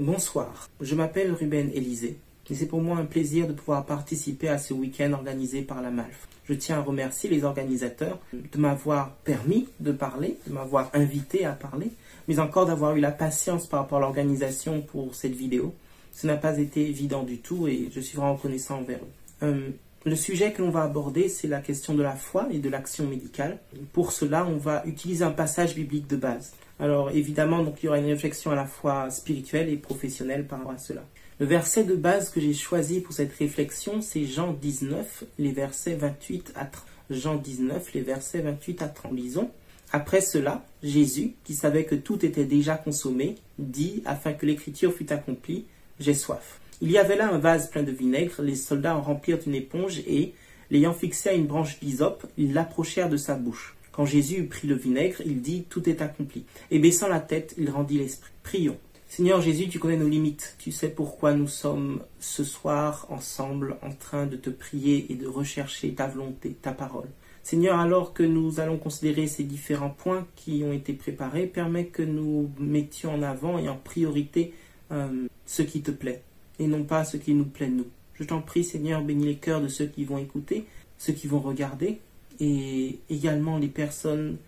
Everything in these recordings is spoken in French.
Bonsoir, je m'appelle Ruben Élisée et c'est pour moi un plaisir de pouvoir participer à ce week-end organisé par la MALF. Je tiens à remercier les organisateurs de m'avoir permis de parler, de m'avoir invité à parler, mais encore d'avoir eu la patience par rapport à l'organisation pour cette vidéo. Ce n'a pas été évident du tout et je suis vraiment reconnaissant envers eux. Euh, le sujet que l'on va aborder, c'est la question de la foi et de l'action médicale. Pour cela, on va utiliser un passage biblique de base. Alors évidemment, donc, il y aura une réflexion à la fois spirituelle et professionnelle par rapport à cela. Le verset de base que j'ai choisi pour cette réflexion, c'est Jean 19, les versets 28 à 30. Jean 19, les versets 28 à 30. Lisons. Après cela, Jésus, qui savait que tout était déjà consommé, dit, afin que l'écriture fût accomplie, J'ai soif. Il y avait là un vase plein de vinaigre, les soldats en remplirent une éponge et, l'ayant fixé à une branche d'hysope, ils l'approchèrent de sa bouche. Quand Jésus eut pris le vinaigre, il dit Tout est accompli. Et baissant la tête, il rendit l'esprit. Prions. Seigneur Jésus, tu connais nos limites. Tu sais pourquoi nous sommes ce soir ensemble en train de te prier et de rechercher ta volonté, ta parole. Seigneur, alors que nous allons considérer ces différents points qui ont été préparés, permets que nous mettions en avant et en priorité euh, ce qui te plaît et non pas ce qui nous plaît nous. Je t'en prie, Seigneur, bénis les cœurs de ceux qui vont écouter, ceux qui vont regarder, et également les personnes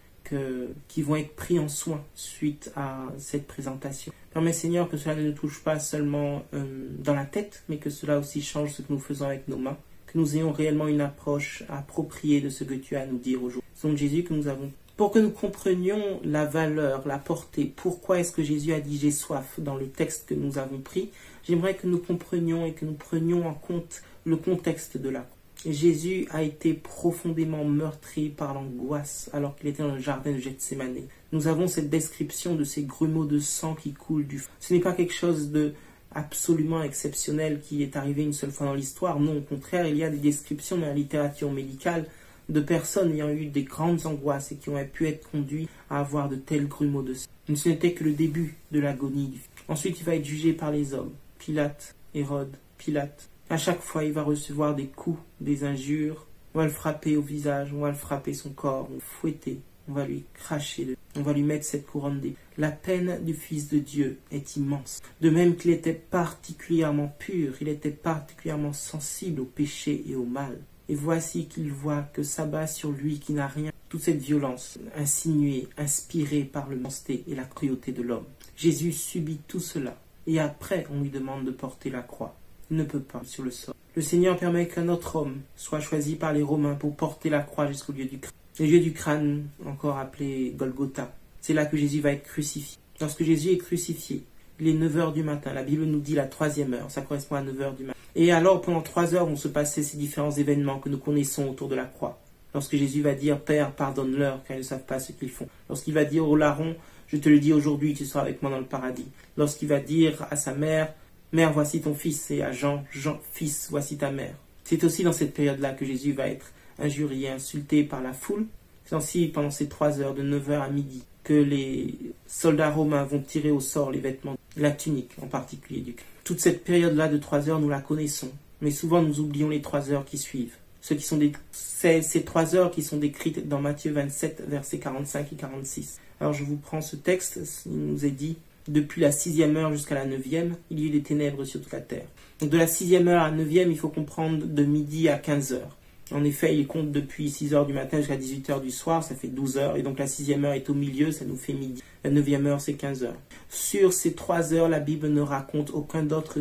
qui vont être pris en soin suite à cette présentation. Permets Seigneur que cela ne nous touche pas seulement euh, dans la tête, mais que cela aussi change ce que nous faisons avec nos mains, que nous ayons réellement une approche appropriée de ce que tu as à nous dire aujourd'hui. C'est Jésus que nous avons. Pour que nous comprenions la valeur, la portée, pourquoi est-ce que Jésus a dit j'ai soif dans le texte que nous avons pris, j'aimerais que nous comprenions et que nous prenions en compte le contexte de la Jésus a été profondément meurtri par l'angoisse alors qu'il était dans le jardin de Gethsemane. Nous avons cette description de ces grumeaux de sang qui coulent du feu. Ce n'est pas quelque chose de absolument exceptionnel qui est arrivé une seule fois dans l'histoire. Non, au contraire, il y a des descriptions dans la littérature médicale de personnes ayant eu des grandes angoisses et qui ont pu être conduits à avoir de tels grumeaux de sang. Ce n'était que le début de l'agonie. Ensuite, il va être jugé par les hommes. Pilate, Hérode, Pilate, à chaque fois, il va recevoir des coups, des injures. On va le frapper au visage, on va le frapper son corps, on va le fouetter, on va lui cracher, on va lui mettre cette couronne d'épines. La peine du Fils de Dieu est immense. De même qu'il était particulièrement pur, il était particulièrement sensible au péché et au mal. Et voici qu'il voit que s'abat sur lui qui n'a rien, toute cette violence insinuée, inspirée par le mensté et la cruauté de l'homme. Jésus subit tout cela, et après on lui demande de porter la croix ne peut pas sur le sol. Le Seigneur permet qu'un autre homme soit choisi par les Romains pour porter la croix jusqu'au lieu du crâne. Le lieu du crâne, encore appelé Golgotha. C'est là que Jésus va être crucifié. Lorsque Jésus est crucifié, il est 9 heures du matin. La Bible nous dit la troisième heure. Ça correspond à 9 heures du matin. Et alors, pendant trois heures, vont se passer ces différents événements que nous connaissons autour de la croix. Lorsque Jésus va dire, Père, pardonne-leur, car ils ne savent pas ce qu'ils font. Lorsqu'il va dire au larron, je te le dis aujourd'hui, tu seras avec moi dans le paradis. Lorsqu'il va dire à sa mère, Mère, voici ton fils, et à Jean, Jean, fils, voici ta mère. C'est aussi dans cette période-là que Jésus va être injurié, insulté par la foule. C'est aussi pendant ces trois heures, de 9h à midi, que les soldats romains vont tirer au sort les vêtements, la tunique en particulier. Du Toute cette période-là de trois heures, nous la connaissons, mais souvent nous oublions les trois heures qui suivent. Ce qui sont ces trois heures qui sont décrites dans Matthieu 27, versets 45 et 46. Alors je vous prends ce texte, il nous est dit depuis la sixième heure jusqu'à la neuvième, il y eut des ténèbres sur toute la terre. Donc de la sixième heure à la neuvième, il faut comprendre de midi à 15 heures. En effet, il compte depuis 6 heures du matin jusqu'à 18 heures du soir, ça fait 12 heures. Et donc la sixième heure est au milieu, ça nous fait midi. La neuvième heure, c'est 15 heures. Sur ces trois heures, la Bible ne raconte aucun autre,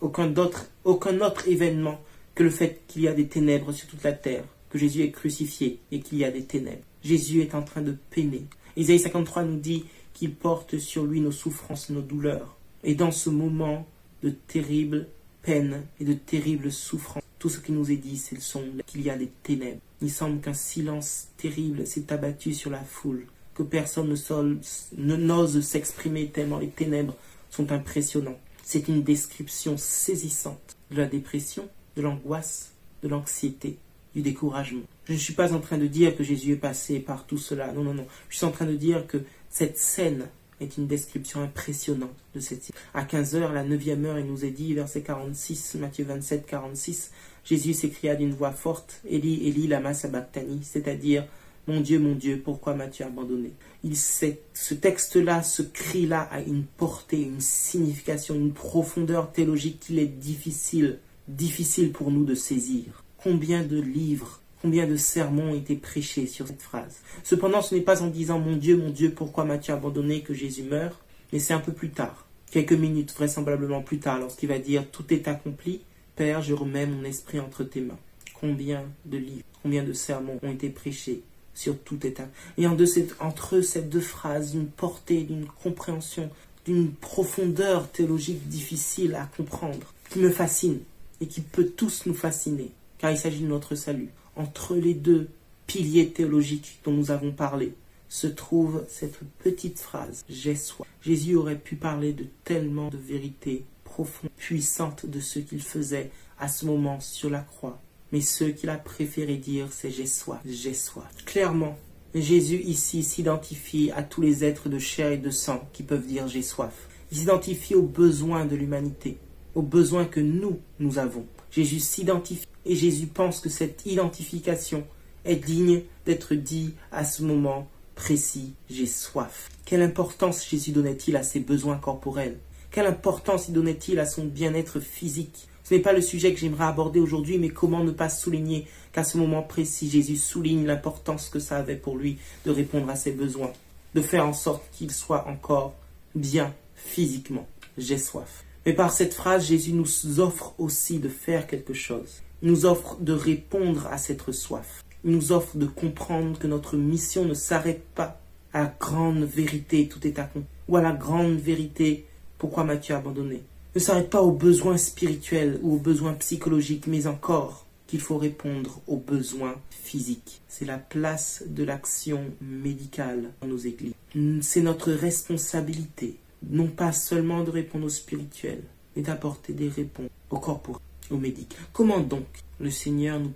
aucun d'autre, aucun autre événement que le fait qu'il y a des ténèbres sur toute la terre, que Jésus est crucifié et qu'il y a des ténèbres. Jésus est en train de peiner. Isaïe 53 nous dit qu'il porte sur lui nos souffrances, nos douleurs. Et dans ce moment de terrible peine et de terrible souffrance, tout ce qui nous est dit, c'est qu'il y a des ténèbres. Il semble qu'un silence terrible s'est abattu sur la foule, que personne ne n'ose s'exprimer tellement les ténèbres sont impressionnantes. C'est une description saisissante de la dépression, de l'angoisse, de l'anxiété, du découragement. Je ne suis pas en train de dire que Jésus est passé par tout cela. Non, non, non. Je suis en train de dire que cette scène est une description impressionnante de cette. À 15 heures, la neuvième heure, il nous est dit, verset 46, Matthieu 27, 46, Jésus s'écria d'une voix forte, Eli, Eli, lama sabachthani, c'est-à-dire, Mon Dieu, mon Dieu, pourquoi m'as-tu abandonné? Il Ce texte-là, ce cri-là a une portée, une signification, une profondeur théologique qu'il est difficile, difficile pour nous de saisir. Combien de livres, combien de sermons ont été prêchés sur cette phrase Cependant, ce n'est pas en disant Mon Dieu, mon Dieu, pourquoi m'as-tu abandonné que Jésus meurt, mais c'est un peu plus tard, quelques minutes vraisemblablement plus tard, lorsqu'il va dire Tout est accompli, Père, je remets mon esprit entre tes mains. Combien de livres, combien de sermons ont été prêchés sur tout état. Et entre ces deux phrases, une portée, d'une compréhension, d'une profondeur théologique difficile à comprendre, qui me fascine et qui peut tous nous fasciner, car il s'agit de notre salut. Entre les deux piliers théologiques dont nous avons parlé, se trouve cette petite phrase J'ai soif. Jésus aurait pu parler de tellement de vérités profondes, puissantes de ce qu'il faisait à ce moment sur la croix. Mais ce qu'il a préféré dire, c'est j'ai soif, j'ai soif. Clairement, Jésus ici s'identifie à tous les êtres de chair et de sang qui peuvent dire j'ai soif. Il s'identifie aux besoins de l'humanité, aux besoins que nous, nous avons. Jésus s'identifie et Jésus pense que cette identification est digne d'être dit à ce moment précis, j'ai soif. Quelle importance Jésus donnait-il à ses besoins corporels? Quelle importance y donnait-il à son bien-être physique? Ce n'est pas le sujet que j'aimerais aborder aujourd'hui, mais comment ne pas souligner qu'à ce moment précis, Jésus souligne l'importance que ça avait pour lui de répondre à ses besoins, de faire en sorte qu'il soit encore bien physiquement. J'ai soif. Mais par cette phrase, Jésus nous offre aussi de faire quelque chose. Nous offre de répondre à cette soif. Nous offre de comprendre que notre mission ne s'arrête pas à la grande vérité, tout est à compte, ou à la grande vérité, pourquoi m'as-tu abandonné? Ne s'arrête pas aux besoins spirituels ou aux besoins psychologiques, mais encore qu'il faut répondre aux besoins physiques. C'est la place de l'action médicale dans nos églises. C'est notre responsabilité, non pas seulement de répondre aux spirituels, mais d'apporter des réponses au corps Comment donc le Seigneur nous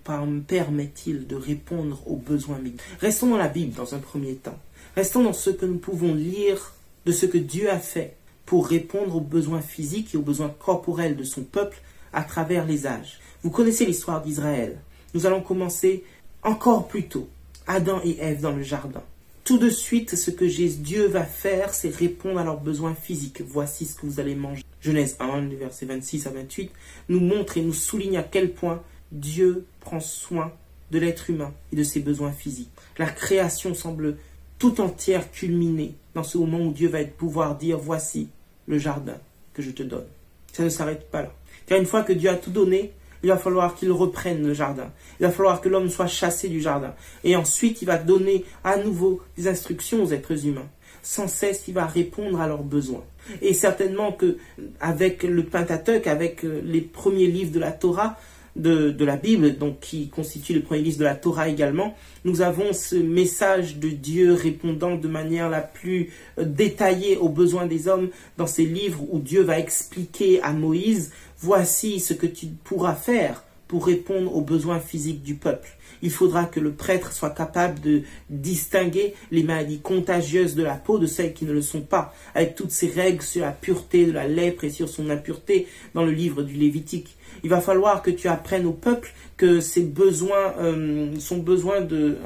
permet-il de répondre aux besoins médicaux? Restons dans la Bible dans un premier temps. Restons dans ce que nous pouvons lire de ce que Dieu a fait pour répondre aux besoins physiques et aux besoins corporels de son peuple à travers les âges. Vous connaissez l'histoire d'Israël. Nous allons commencer encore plus tôt. Adam et Ève dans le jardin. Tout de suite, ce que Dieu va faire, c'est répondre à leurs besoins physiques. Voici ce que vous allez manger. Genèse 1, versets 26 à 28, nous montre et nous souligne à quel point Dieu prend soin de l'être humain et de ses besoins physiques. La création semble tout entière culminer dans ce moment où Dieu va pouvoir dire voici le jardin que je te donne. Ça ne s'arrête pas là. Car une fois que Dieu a tout donné, il va falloir qu'il reprenne le jardin. Il va falloir que l'homme soit chassé du jardin. Et ensuite, il va donner à nouveau des instructions aux êtres humains. Sans cesse, il va répondre à leurs besoins. Et certainement que, avec le Pentateuque, avec euh, les premiers livres de la Torah, de, la Bible, donc qui constitue le premier livre de la Torah également, nous avons ce message de Dieu répondant de manière la plus euh, détaillée aux besoins des hommes dans ces livres où Dieu va expliquer à Moïse, voici ce que tu pourras faire pour répondre aux besoins physiques du peuple. Il faudra que le prêtre soit capable de distinguer les maladies contagieuses de la peau de celles qui ne le sont pas, avec toutes ces règles sur la pureté de la lèpre et sur son impureté dans le livre du Lévitique. Il va falloir que tu apprennes au peuple que ses besoins, euh, son besoin de,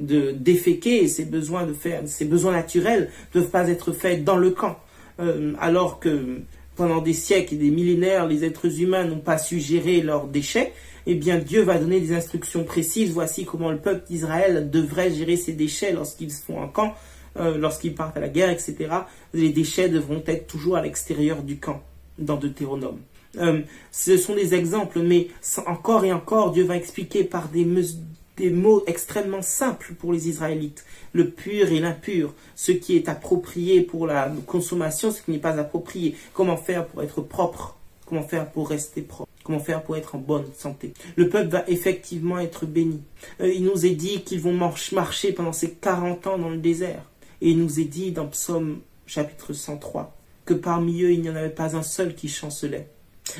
euh, déféquer, ses besoins naturels ne doivent pas être faits dans le camp, euh, alors que pendant des siècles et des millénaires, les êtres humains n'ont pas su gérer leurs déchets. Eh bien, Dieu va donner des instructions précises. Voici comment le peuple d'Israël devrait gérer ses déchets lorsqu'ils font un camp, lorsqu'ils partent à la guerre, etc. Les déchets devront être toujours à l'extérieur du camp, dans Deutéronome. Euh, ce sont des exemples, mais encore et encore, Dieu va expliquer par des mots extrêmement simples pour les Israélites. Le pur et l'impur, ce qui est approprié pour la consommation, ce qui n'est pas approprié. Comment faire pour être propre? Comment faire pour rester propre? Comment faire pour être en bonne santé Le peuple va effectivement être béni. Euh, il nous est dit qu'ils vont marcher pendant ces 40 ans dans le désert. Et il nous est dit dans Psaume chapitre 103 que parmi eux il n'y en avait pas un seul qui chancelait.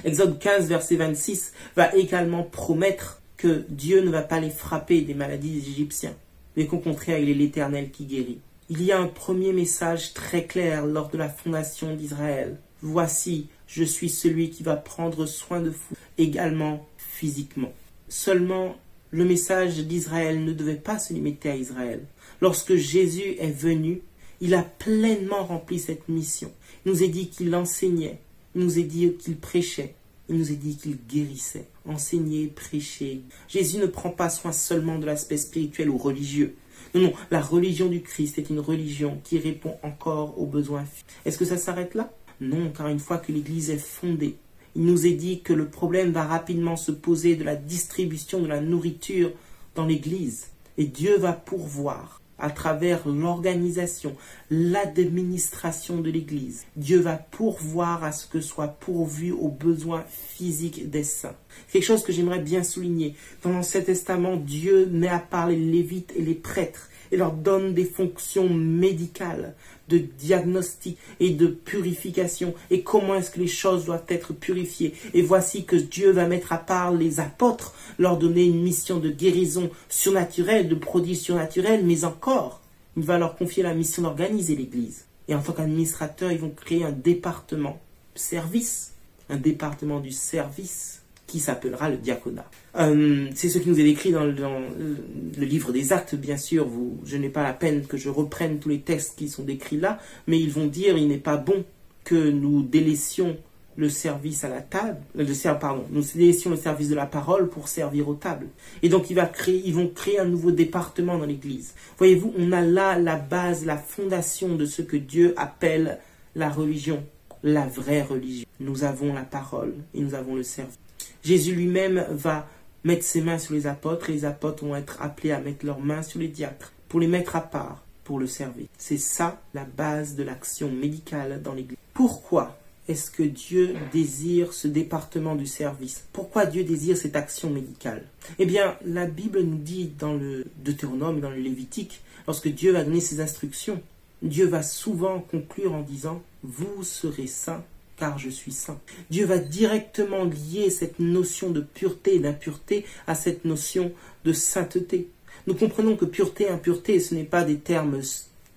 Exode 15, verset 26 va également promettre que Dieu ne va pas les frapper des maladies des Égyptiens, mais qu'au contraire, il est l'Éternel qui guérit. Il y a un premier message très clair lors de la fondation d'Israël. Voici, je suis celui qui va prendre soin de vous, également physiquement. Seulement le message d'Israël ne devait pas se limiter à Israël. Lorsque Jésus est venu, il a pleinement rempli cette mission. Il nous est dit qu'il enseignait, il nous est dit qu'il prêchait, il nous est dit qu'il guérissait, enseignait, prêchait. Jésus ne prend pas soin seulement de l'aspect spirituel ou religieux. Non, non, la religion du Christ est une religion qui répond encore aux besoins. Est-ce que ça s'arrête là? Non, car une fois que l'Église est fondée, il nous est dit que le problème va rapidement se poser de la distribution de la nourriture dans l'Église. Et Dieu va pourvoir à travers l'organisation, l'administration de l'Église. Dieu va pourvoir à ce que soit pourvu aux besoins physiques des saints. Quelque chose que j'aimerais bien souligner. Dans l'Ancien Testament, Dieu met à part les Lévites et les prêtres et leur donne des fonctions médicales, de diagnostic et de purification et comment est-ce que les choses doivent être purifiées? Et voici que Dieu va mettre à part les apôtres, leur donner une mission de guérison surnaturelle, de prodige surnaturel, mais encore, il va leur confier la mission d'organiser l'Église. Et en tant qu'administrateur, ils vont créer un département service, un département du service qui s'appellera le diaconat. Euh, c'est ce qui nous est décrit dans, le livre des actes, bien sûr. Je n'ai pas la peine que je reprenne tous les textes qui sont décrits là, mais ils vont dire il n'est pas bon que nous délaissions le service à la table, euh, le, pardon, nous délaissions le service de la parole pour servir aux tables. Et donc ils vont créer un nouveau département dans l'Église. Voyez-vous, on a là la base, la fondation de ce que Dieu appelle la religion, la vraie religion. Nous avons la parole et nous avons le service. Jésus lui-même va mettre ses mains sur les apôtres et les apôtres vont être appelés à mettre leurs mains sur les diacres pour les mettre à part, pour le servir. C'est ça la base de l'action médicale dans l'Église. Pourquoi est-ce que Dieu désire ce département du service? Pourquoi Dieu désire cette action médicale? Eh bien, la Bible nous dit dans le Deutéronome, dans le Lévitique, lorsque Dieu va donner ses instructions, Dieu va souvent conclure en disant, Vous serez saints car je suis saint. Dieu va directement lier cette notion de pureté et d'impureté à cette notion de sainteté. Nous comprenons que pureté et impureté, ce n'est pas des termes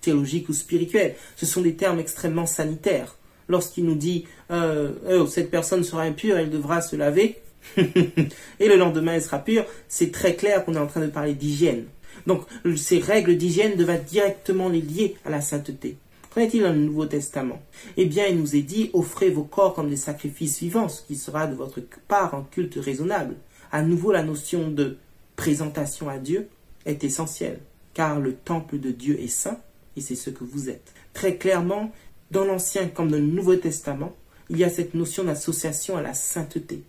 théologiques ou spirituels, ce sont des termes extrêmement sanitaires. Lorsqu'il nous dit euh, oh, cette personne sera impure, elle devra se laver, et le lendemain elle sera pure, c'est très clair qu'on est en train de parler d'hygiène. Donc ces règles d'hygiène doivent directement les lier à la sainteté. Qu'en est-il dans le Nouveau Testament? Eh bien, il nous est dit, offrez vos corps comme des sacrifices vivants, ce qui sera de votre part un culte raisonnable. À nouveau, la notion de présentation à Dieu est essentielle, car le temple de Dieu est saint, et c'est ce que vous êtes. Très clairement, dans l'Ancien comme dans le Nouveau Testament, il y a cette notion d'association à la sainteté.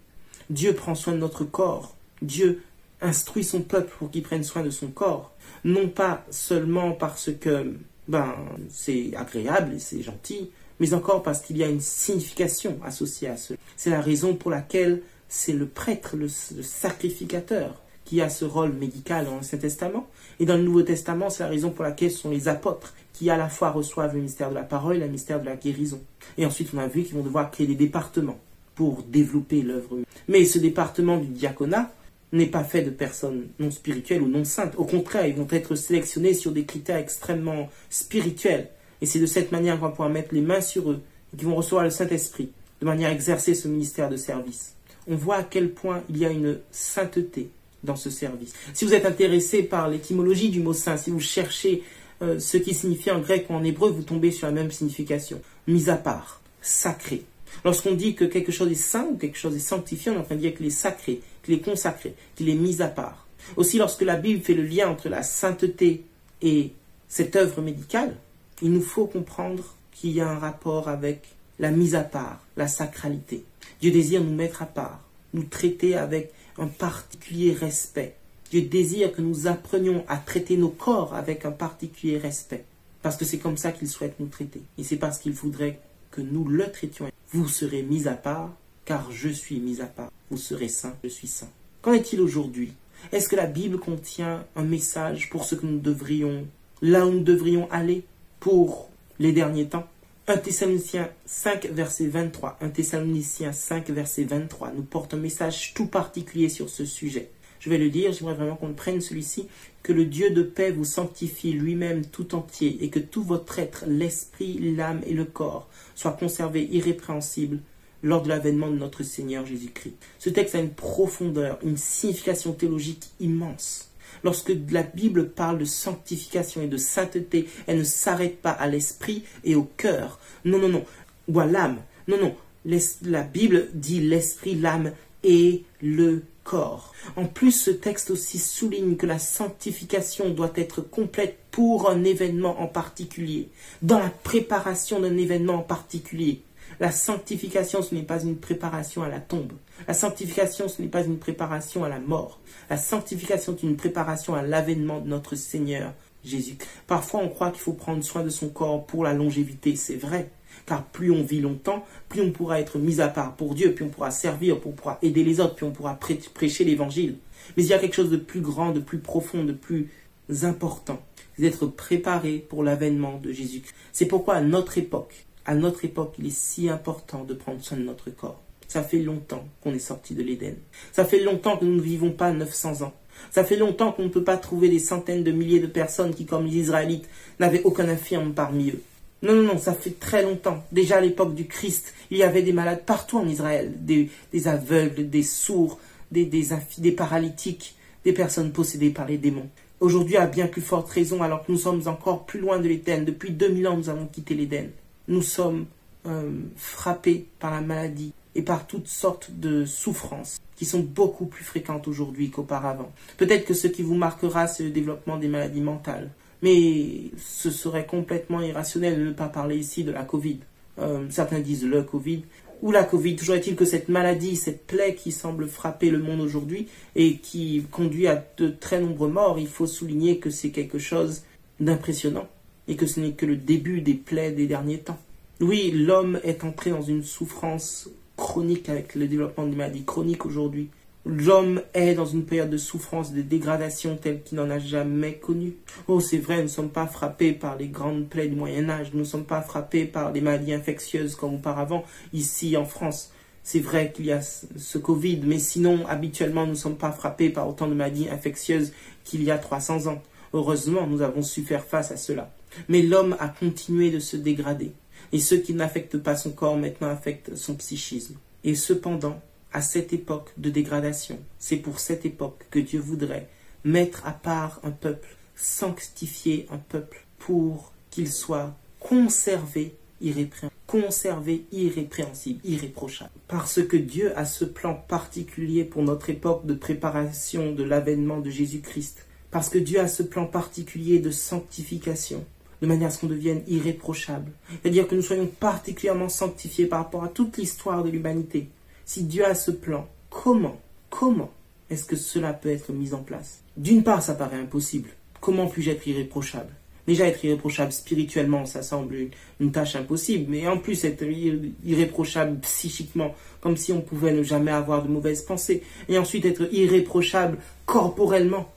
Dieu prend soin de notre corps. Dieu instruit son peuple pour qu'il prenne soin de son corps. Non pas seulement parce que ben, c'est agréable et c'est gentil, mais encore parce qu'il y a une signification associée à ce. C'est la raison pour laquelle c'est le prêtre, le, sacrificateur, qui a ce rôle médical dans l'Ancien Testament. Et dans le Nouveau Testament, c'est la raison pour laquelle ce sont les apôtres qui à la fois reçoivent le mystère de la parole et le mystère de la guérison. Et ensuite, on a vu qu'ils vont devoir créer des départements pour développer l'œuvre. Mais ce département du diaconat, n'est pas fait de personnes non spirituelles ou non saintes. Au contraire, ils vont être sélectionnés sur des critères extrêmement spirituels. Et c'est de cette manière qu'on va pouvoir mettre les mains sur eux et qu'ils vont recevoir le Saint-Esprit, de manière à exercer ce ministère de service. On voit à quel point il y a une sainteté dans ce service. Si vous êtes intéressé par l'étymologie du mot saint, si vous cherchez euh, ce qui signifie en grec ou en hébreu, vous tombez sur la même signification. Mis à part, sacré. Lorsqu'on dit que quelque chose est saint ou quelque chose est sanctifié, on est en train de dire qu'il est sacré qu'il est consacré, qu'il est mis à part. Aussi, lorsque la Bible fait le lien entre la sainteté et cette œuvre médicale, il nous faut comprendre qu'il y a un rapport avec la mise à part, la sacralité. Dieu désire nous mettre à part, nous traiter avec un particulier respect. Dieu désire que nous apprenions à traiter nos corps avec un particulier respect. Parce que c'est comme ça qu'il souhaite nous traiter. Et c'est parce qu'il voudrait que nous le traitions. Vous serez mis à part car je suis mis à part. Vous serez saint, je suis saint. Qu'en est-il aujourd'hui? Est-ce que la Bible contient un message pour ce que nous devrions, là où nous devrions aller pour les derniers temps? 1 Thessaloniciens 5, verset 23. 1 Thessaloniciens 5, verset 23 nous porte un message tout particulier sur ce sujet. Je vais le dire, j'aimerais vraiment qu'on prenne celui-ci. Que le Dieu de paix vous sanctifie lui-même tout entier et que tout votre être, l'esprit, l'âme et le corps, soient conservés irrépréhensibles lors de l'avènement de notre Seigneur Jésus-Christ. Ce texte a une profondeur, une signification théologique immense. Lorsque la Bible parle de sanctification et de sainteté, elle ne s'arrête pas à l'esprit et au cœur. Non, non, non. Ou à l'âme. Non, non. La Bible dit l'esprit, l'âme et le corps. En plus, ce texte aussi souligne que la sanctification doit être complète pour un événement en particulier, dans la préparation d'un événement en particulier. La sanctification, ce n'est pas une préparation à la tombe. La sanctification, ce n'est pas une préparation à la mort. La sanctification est une préparation à l'avènement de notre Seigneur Jésus. Parfois, on croit qu'il faut prendre soin de son corps pour la longévité. C'est vrai. Car plus on vit longtemps, plus on pourra être mis à part pour Dieu, plus on pourra servir, plus on pourra aider les autres, plus on pourra prêcher l'évangile. Mais il y a quelque chose de plus grand, de plus profond, de plus important. C'est d'être préparé pour l'avènement de Jésus. C'est pourquoi à notre époque, à notre époque, il est si important de prendre soin de notre corps. Ça fait longtemps qu'on est sorti de l'Éden. Ça fait longtemps que nous ne vivons pas 900 ans. Ça fait longtemps qu'on ne peut pas trouver des centaines de milliers de personnes qui, comme les Israélites, n'avaient aucun infirme parmi eux. Non, non, non, ça fait très longtemps. Déjà à l'époque du Christ, il y avait des malades partout en Israël, des, aveugles, des sourds, des, des, des paralytiques, des personnes possédées par les démons. Aujourd'hui, à bien plus forte raison, alors que nous sommes encore plus loin de l'Éden, depuis 2000 ans, nous avons quitté l'Éden. Nous sommes euh, frappés par la maladie et par toutes sortes de souffrances qui sont beaucoup plus fréquentes aujourd'hui qu'auparavant. Peut-être que ce qui vous marquera, c'est le développement des maladies mentales. Mais ce serait complètement irrationnel de ne pas parler ici de la Covid. Euh, certains disent le Covid ou la Covid. Toujours est-il que cette maladie, cette plaie qui semble frapper le monde aujourd'hui et qui conduit à de très nombreux morts, il faut souligner que c'est quelque chose d'impressionnant et que ce n'est que le début des plaies des derniers temps. Oui, l'homme est entré dans une souffrance chronique avec le développement des maladies chroniques aujourd'hui. L'homme est dans une période de souffrance, de dégradation telle qu'il n'en a jamais connue. Oh, c'est vrai, nous ne sommes pas frappés par les grandes plaies du Moyen Âge, nous ne sommes pas frappés par les maladies infectieuses comme auparavant, ici en France. C'est vrai qu'il y a ce Covid, mais sinon, habituellement, nous ne sommes pas frappés par autant de maladies infectieuses qu'il y a 300 ans. Heureusement, nous avons su faire face à cela. Mais l'homme a continué de se dégrader. Et ce qui n'affecte pas son corps maintenant affecte son psychisme. Et cependant, à cette époque de dégradation, c'est pour cette époque que Dieu voudrait mettre à part un peuple, sanctifier un peuple pour qu'il soit conservé irrépréhensible, conservé irrépréhensible, irréprochable. Parce que Dieu a ce plan particulier pour notre époque de préparation de l'avènement de Jésus-Christ. Parce que Dieu a ce plan particulier de sanctification de manière à ce qu'on devienne irréprochable. C'est-à-dire que nous soyons particulièrement sanctifiés par rapport à toute l'histoire de l'humanité. Si Dieu a ce plan, comment, comment est-ce que cela peut être mis en place? D'une part, ça paraît impossible. Comment puis-je être irréprochable? Déjà, être irréprochable spirituellement, ça semble une, tâche impossible, mais en plus, être irréprochable psychiquement, comme si on pouvait ne jamais avoir de mauvaises pensées, et ensuite être irréprochable corporellement.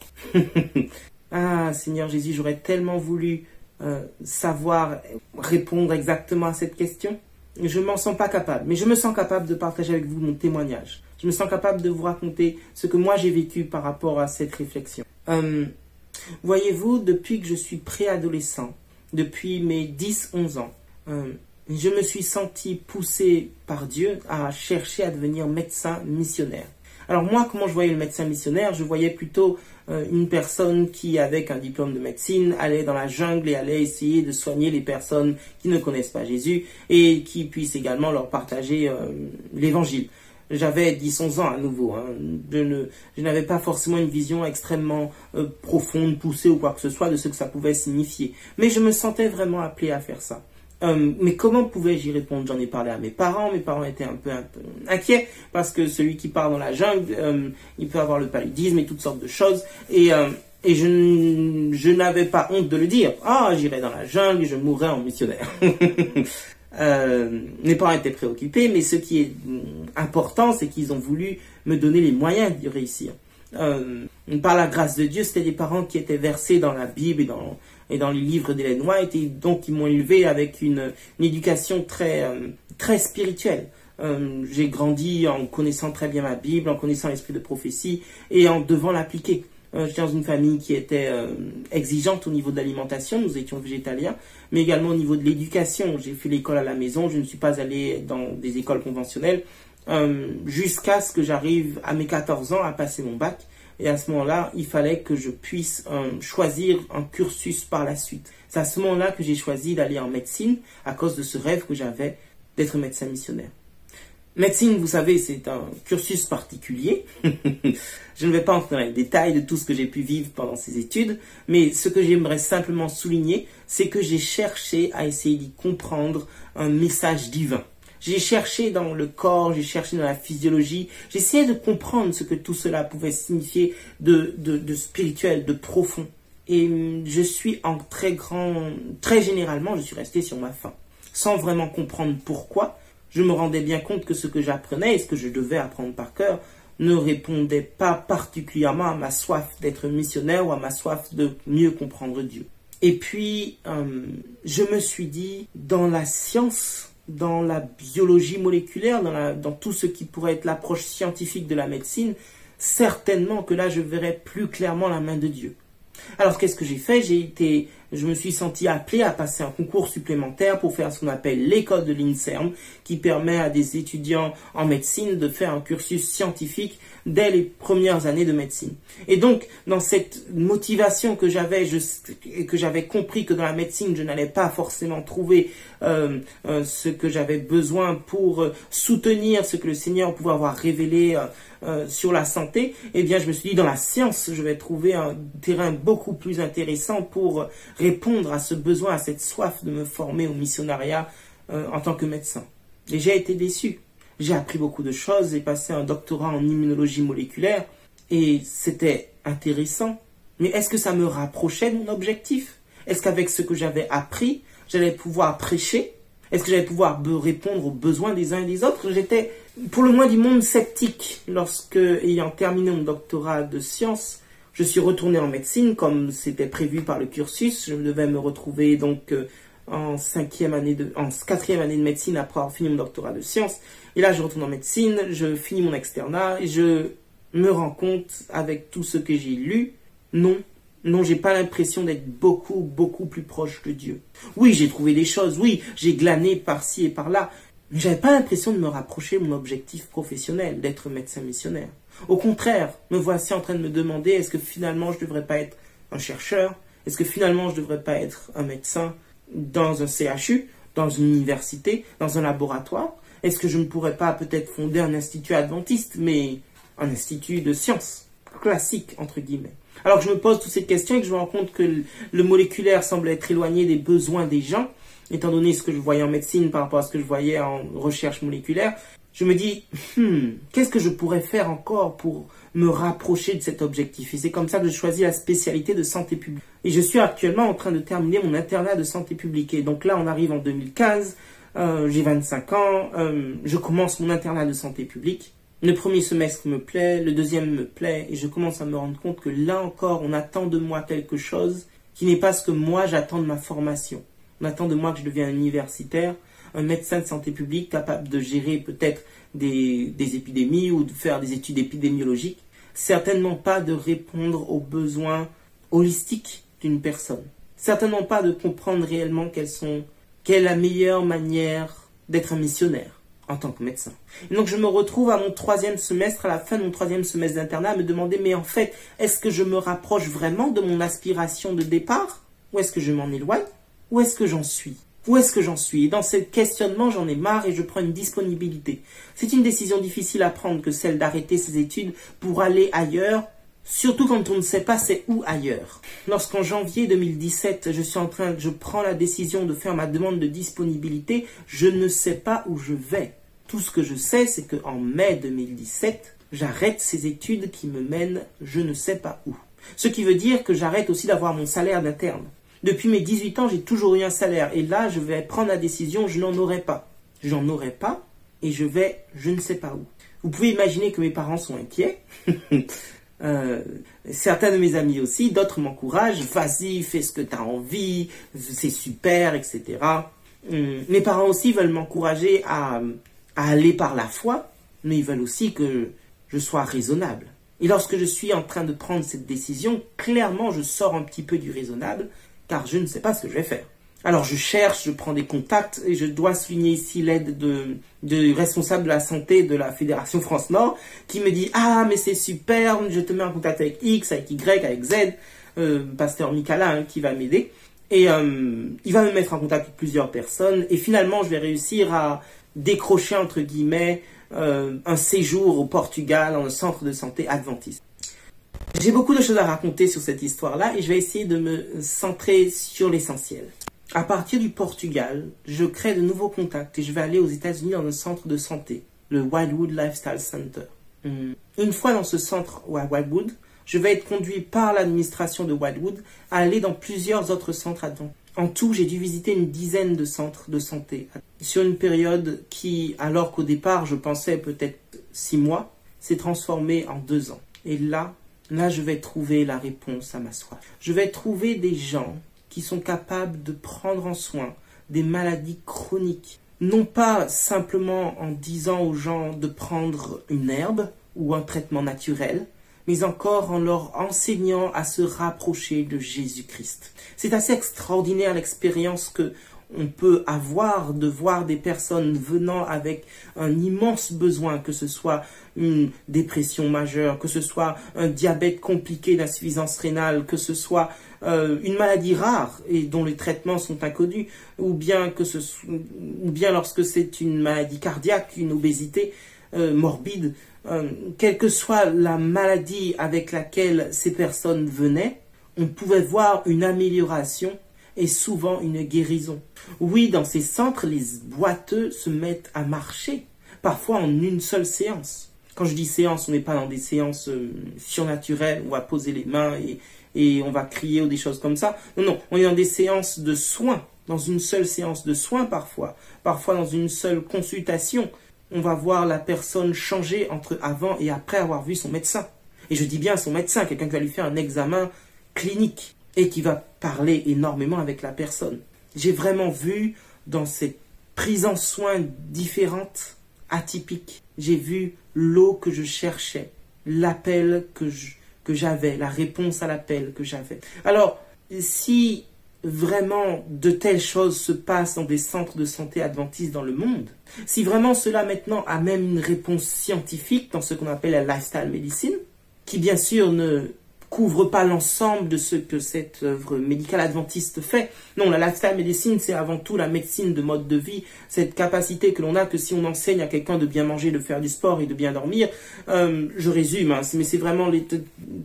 ah, Seigneur Jésus, j'aurais tellement voulu euh, savoir répondre exactement à cette question. Je ne m'en sens pas capable, mais je me sens capable de partager avec vous mon témoignage. Je me sens capable de vous raconter ce que moi j'ai vécu par rapport à cette réflexion. Euh, voyez-vous, depuis que je suis préadolescent, depuis mes 10-11 ans, euh, je me suis senti poussé par Dieu à chercher à devenir médecin missionnaire. Alors moi, comment je voyais le médecin missionnaire? Je voyais plutôt une personne qui, avec un diplôme de médecine, allait dans la jungle et allait essayer de soigner les personnes qui ne connaissent pas Jésus et qui puisse également leur partager euh, l'évangile. J'avais 10-11 ans à nouveau. Hein. Je, n'avais pas forcément une vision extrêmement euh, profonde, poussée ou quoi que ce soit de ce que ça pouvait signifier. Mais je me sentais vraiment appelé à faire ça. Euh, mais comment pouvais-je y répondre? J'en ai parlé à mes parents. Mes parents étaient un peu, inquiets parce que celui qui part dans la jungle, euh, il peut avoir le paludisme et toutes sortes de choses. Et, euh, et je, je n'avais pas honte de le dire. Ah, j'irai dans la jungle, je mourrai en missionnaire. mes parents étaient préoccupés, mais ce qui est important, c'est qu'ils ont voulu me donner les moyens d'y réussir. par la grâce de Dieu, c'était des parents qui étaient versés dans la Bible et dans et dans les livres d'Hélène White, et donc ils m'ont élevé avec une, éducation très, euh, très spirituelle. Euh, j'ai grandi en connaissant très bien ma Bible, en connaissant l'esprit de prophétie et en devant l'appliquer. Euh, j'étais dans une famille qui était euh, exigeante au niveau de l'alimentation, nous étions végétaliens, mais également au niveau de l'éducation. J'ai fait l'école à la maison, je ne suis pas allé dans des écoles conventionnelles jusqu'à ce que j'arrive à mes 14 ans à passer mon bac. Et à ce moment-là, il fallait que je puisse choisir un cursus par la suite. C'est à ce moment-là que j'ai choisi d'aller en médecine à cause de ce rêve que j'avais d'être médecin missionnaire. Médecine, vous savez, c'est un cursus particulier. je ne vais pas entrer dans les détails de tout ce que j'ai pu vivre pendant ces études, mais ce que j'aimerais simplement souligner, c'est que j'ai cherché à essayer d'y comprendre un message divin. J'ai cherché dans le corps, j'ai cherché dans la physiologie, j'essayais de comprendre ce que tout cela pouvait signifier de, spirituel, de profond. Et je suis en très grand, très généralement, je suis resté sur ma faim, sans vraiment comprendre pourquoi, je me rendais bien compte que ce que j'apprenais et ce que je devais apprendre par cœur ne répondait pas particulièrement à ma soif d'être missionnaire ou à ma soif de mieux comprendre Dieu. Et puis, euh, je me suis dit, dans la science, dans la biologie moléculaire, dans, dans tout ce qui pourrait être l'approche scientifique de la médecine, certainement que là, je verrais plus clairement la main de Dieu. Alors, qu'est-ce que j'ai fait? J'ai été je me suis senti appelé à passer un concours supplémentaire pour faire ce qu'on appelle l'école de l'INSERM, qui permet à des étudiants en médecine de faire un cursus scientifique dès les premières années de médecine. Et donc, dans cette motivation que j'avais, que j'avais compris que dans la médecine, je n'allais pas forcément trouver euh, euh, ce que j'avais besoin pour euh, soutenir ce que le Seigneur pouvait avoir révélé sur la santé, eh bien, je me suis dit, dans la science, je vais trouver un terrain beaucoup plus intéressant pour répondre à ce besoin, à cette soif de me former au missionnariat en tant que médecin. Et j'ai été déçu. J'ai appris beaucoup de choses, j'ai passé un doctorat en immunologie moléculaire et c'était intéressant. Mais est-ce que ça me rapprochait de mon objectif? Est-ce qu'avec ce que j'avais appris, j'allais pouvoir prêcher? Est-ce que j'allais pouvoir répondre aux besoins des uns et des autres? J'étais pour le moins du monde sceptique lorsque, ayant terminé mon doctorat de sciences, je suis retourné en médecine comme c'était prévu par le cursus. Je devais me retrouver donc euh, en cinquième année de, en quatrième année de médecine après avoir fini mon doctorat de sciences. Et là, je retourne en médecine, je finis mon externat et je me rends compte avec tout ce que j'ai lu, non, non, j'ai pas l'impression d'être beaucoup, beaucoup plus proche de Dieu. Oui, j'ai trouvé des choses, oui, j'ai glané par-ci et par-là, mais j'avais pas l'impression de me rapprocher de mon objectif professionnel, d'être médecin missionnaire. Au contraire, me voici en train de me demander est-ce que finalement je devrais pas être un chercheur? Est-ce que finalement je devrais pas être un médecin? Dans un CHU, dans une université, dans un laboratoire. Est-ce que je ne pourrais pas peut-être fonder un institut adventiste, mais un institut de sciences classique, entre guillemets? Alors que je me pose toutes ces questions et que je me rends compte que le moléculaire semble être éloigné des besoins des gens, étant donné ce que je voyais en médecine par rapport à ce que je voyais en recherche moléculaire, je me dis, hmm, qu'est-ce que je pourrais faire encore pour me rapprocher de cet objectif Et c'est comme ça que je choisis la spécialité de santé publique. Et je suis actuellement en train de terminer mon internat de santé publique. Et donc là, on arrive en 2015, euh, j'ai 25 ans, euh, je commence mon internat de santé publique. Le premier semestre me plaît, le deuxième me plaît, et je commence à me rendre compte que là encore, on attend de moi quelque chose qui n'est pas ce que moi j'attends de ma formation. On attend de moi que je devienne universitaire, un médecin de santé publique capable de gérer peut-être des, épidémies ou de faire des études épidémiologiques, certainement pas de répondre aux besoins holistiques d'une personne, certainement pas de comprendre réellement quelles sont, quelle est la meilleure manière d'être un missionnaire en tant que médecin. Et donc je me retrouve à mon troisième semestre, à la fin de mon troisième semestre d'internat, à me demander, mais en fait, est-ce que je me rapproche vraiment de mon aspiration de départ? Ou est-ce que je m'en éloigne? Où est-ce que j'en suis? Où est-ce que j'en suis? Et dans ce questionnement, j'en ai marre et je prends une disponibilité. C'est une décision difficile à prendre que celle d'arrêter ses études pour aller ailleurs, surtout quand on ne sait pas c'est où ailleurs. Lorsqu'en janvier 2017, je suis en train, je prends la décision de faire ma demande de disponibilité, je ne sais pas où je vais. Tout ce que je sais, c'est qu'en mai 2017, j'arrête ces études qui me mènent je ne sais pas où. Ce qui veut dire que j'arrête aussi d'avoir mon salaire d'interne. Depuis mes 18 ans, j'ai toujours eu un salaire. Et là, je vais prendre la décision, je n'en aurai pas. Je n'en aurai pas et je vais je ne sais pas où. Vous pouvez imaginer que mes parents sont inquiets. Euh, certains de mes amis aussi, d'autres m'encouragent. Vas-y, fais ce que tu as envie, c'est super, etc. Hum, mes parents aussi veulent m'encourager à, à aller par la foi, mais ils veulent aussi que je sois raisonnable. Et lorsque je suis en train de prendre cette décision, clairement, je sors un petit peu du raisonnable, car je ne sais pas ce que je vais faire. Alors je cherche, je prends des contacts, et je dois souligner ici l'aide de, responsable de la santé de la Fédération France Nord, qui me dit Ah, mais c'est super, je te mets en contact avec X, avec Y, avec Z, euh, pasteur Mikala, hein, qui va m'aider. Et euh, il va me mettre en contact avec plusieurs personnes, et finalement, je vais réussir à décrocher, entre guillemets, euh, un séjour au Portugal le centre de santé adventiste. J'ai beaucoup de choses à raconter sur cette histoire-là et je vais essayer de me centrer sur l'essentiel. À partir du Portugal, je crée de nouveaux contacts et je vais aller aux États-Unis dans un centre de santé, le Wildwood Lifestyle Center. Hmm. Une fois dans ce centre à Wildwood, je vais être conduit par l'administration de Wildwood à aller dans plusieurs autres centres adventists. En tout, j'ai dû visiter une dizaine de centres de santé sur une période qui, alors qu'au départ je pensais peut-être six mois, s'est transformée en deux ans. Et là, là, je vais trouver la réponse à ma soif. Je vais trouver des gens qui sont capables de prendre en soin des maladies chroniques. Non pas simplement en disant aux gens de prendre une herbe ou un traitement naturel, mais encore en leur enseignant à se rapprocher de Jésus-Christ. C'est assez extraordinaire l'expérience que on peut avoir de voir des personnes venant avec un immense besoin, que ce soit une dépression majeure, que ce soit un diabète compliqué d'insuffisance rénale, que ce soit euh, une maladie rare et dont les traitements sont inconnus, ou bien que ce ou bien lorsque c'est une maladie cardiaque, une obésité euh, morbide, euh, quelle que soit la maladie avec laquelle ces personnes venaient, on pouvait voir une amélioration et souvent une guérison. Oui, dans ces centres, les boiteux se mettent à marcher, parfois en une seule séance. Quand je dis séance, on n'est pas dans des séances euh, surnaturelles, on va poser les mains et, et on va crier ou des choses comme ça. Non, non, on est dans des séances de soins, dans une seule séance de soins parfois, parfois dans une seule consultation on va voir la personne changer entre avant et après avoir vu son médecin. Et je dis bien son médecin, quelqu'un qui va lui faire un examen clinique et qui va parler énormément avec la personne. J'ai vraiment vu dans ces prises en soins différentes, atypiques, j'ai vu l'eau que je cherchais, l'appel que j'avais, la réponse à l'appel que j'avais. Alors, si vraiment de telles choses se passent dans des centres de santé adventistes dans le monde, si vraiment cela maintenant a même une réponse scientifique dans ce qu'on appelle la lifestyle medicine, qui bien sûr ne couvre pas l'ensemble de ce que cette œuvre médicale adventiste fait. Non, la lifestyle medicine, c'est avant tout la médecine de mode de vie, cette capacité que l'on a que si on enseigne à quelqu'un de bien manger, de faire du sport et de bien dormir, euh, je résume, hein, mais c'est vraiment les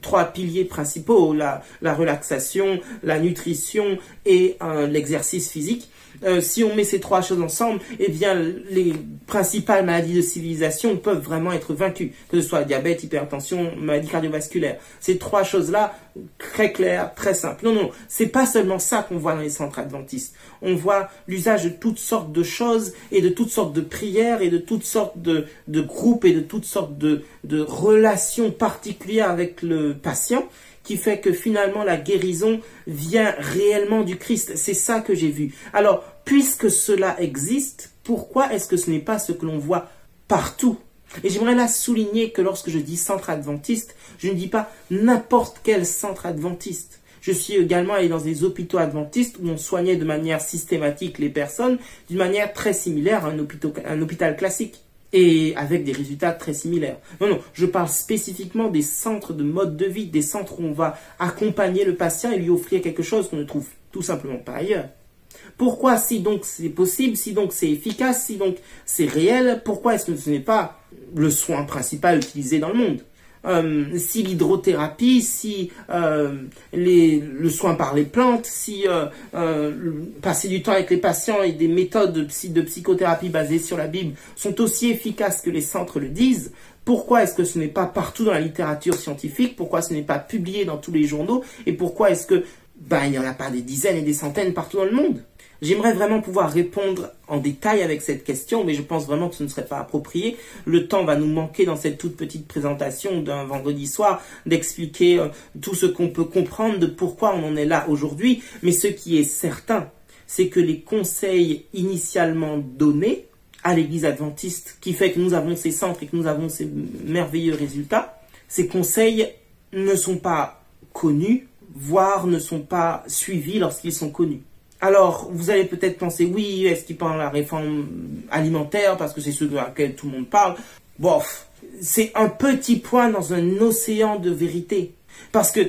trois piliers principaux, la, la relaxation, la nutrition et euh, l'exercice physique. Euh, si on met ces trois choses ensemble, eh bien, les principales maladies de civilisation peuvent vraiment être vaincues, que ce soit diabète, hypertension, maladie cardiovasculaire. Ces trois choses-là, très claires, très simples. Non, non, c'est pas seulement ça qu'on voit dans les centres adventistes. On voit l'usage de toutes sortes de choses et de toutes sortes de prières et de toutes sortes de, groupes et de toutes sortes de, de relations particulières avec le patient qui fait que finalement la guérison vient réellement du Christ. C'est ça que j'ai vu. Alors, puisque cela existe, pourquoi est-ce que ce n'est pas ce que l'on voit partout? Et j'aimerais là souligner que lorsque je dis centre adventiste, je ne dis pas n'importe quel centre adventiste. Je suis également allé dans des hôpitaux adventistes où on soignait de manière systématique les personnes d'une manière très similaire à un hôpital, classique et avec des résultats très similaires. Non, non, je parle spécifiquement des centres de mode de vie, des centres où on va accompagner le patient et lui offrir quelque chose qu'on ne trouve tout simplement pas ailleurs. Pourquoi, si donc c'est possible, si donc c'est efficace, si donc c'est réel, pourquoi est-ce que ce n'est pas le soin principal utilisé dans le monde. Euh, si l'hydrothérapie, si euh, le soin par les plantes, si euh, passer du temps avec les patients et des méthodes de, psychothérapie basées sur la Bible sont aussi efficaces que les centres le disent, pourquoi est-ce que ce n'est pas partout dans la littérature scientifique? Pourquoi ce n'est pas publié dans tous les journaux? Et pourquoi est-ce que ben, il n'y en a pas des dizaines et des centaines partout dans le monde J'aimerais vraiment pouvoir répondre en détail avec cette question, mais je pense vraiment que ce ne serait pas approprié. Le temps va nous manquer dans cette toute petite présentation d'un vendredi soir d'expliquer euh, tout ce qu'on peut comprendre de pourquoi on en est là aujourd'hui. Mais ce qui est certain, c'est que les conseils initialement donnés à l'Église adventiste, qui fait que nous avons ces centres et que nous avons ces merveilleux résultats, ces conseils ne sont pas connus, voire ne sont pas suivis lorsqu'ils sont connus. Alors, vous allez peut-être penser, oui, est-ce qu'il parle de la réforme alimentaire, parce que c'est ce de laquelle tout le monde parle? Bof, c'est un petit point dans un océan de vérité. Parce que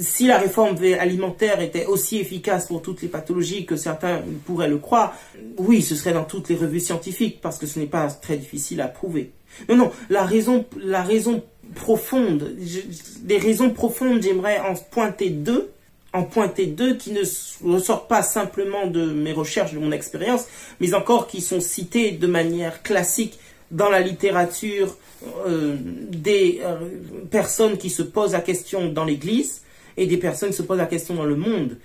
si la réforme alimentaire était aussi efficace pour toutes les pathologies que certains pourraient le croire, oui, ce serait dans toutes les revues scientifiques, parce que ce n'est pas très difficile à prouver. Non, non, la raison, la raison profonde, des raisons profondes, j'aimerais en pointer deux, en pointer deux qui ne ressortent pas simplement de mes recherches, de mon expérience, mais encore qui sont citées de manière classique dans la littérature euh, des euh, personnes qui se posent la question dans l'Église et des personnes se posent la question dans le monde.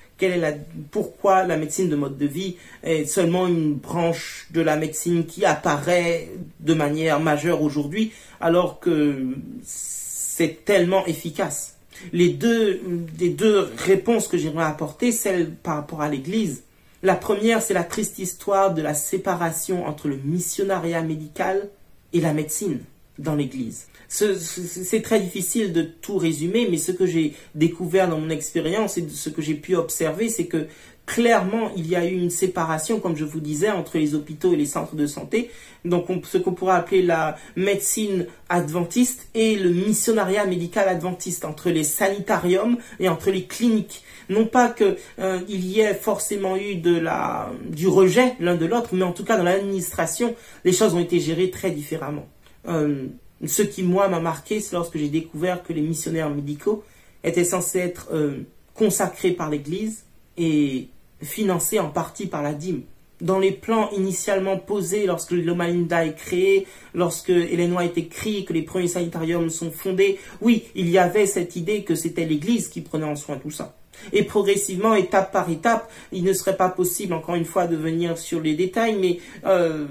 Pourquoi la médecine de mode de vie est seulement une branche de la médecine qui apparaît de manière majeure aujourd'hui alors que c'est tellement efficace? Les deux, deux réponses que j'aimerais apporter, celle par rapport à l'Église. La première, c'est la triste histoire de la séparation entre le missionnariat médical et la médecine dans l'Église. C'est très difficile de tout résumer, mais ce que j'ai découvert dans mon expérience et ce que j'ai pu observer, c'est que clairement, il y a eu une séparation, comme je vous disais, entre les hôpitaux et les centres de santé. Donc, ce qu'on pourrait appeler la médecine adventiste et le missionnariat médical adventiste, entre les sanitariums et entre les cliniques. Non pas qu'il euh, y ait forcément eu de la, du rejet l'un de l'autre, mais en tout cas, dans l'administration, les choses ont été gérées très différemment. Euh, ce qui, moi, m'a marqué, c'est lorsque j'ai découvert que les missionnaires médicaux étaient censés être euh, consacrés par l'Église et financés en partie par la dîme. Dans les plans initialement posés lorsque l'Omalinda est créé, lorsque a été créé, que les premiers sanitariums sont fondés, oui, il y avait cette idée que c'était l'Église qui prenait en soin tout ça. Et progressivement, étape par étape, il ne serait pas possible, encore une fois, de venir sur les détails, mais euh,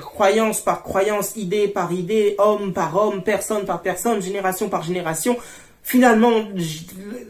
croyance par croyance, idée par idée, homme par homme, personne par personne, génération par génération, finalement,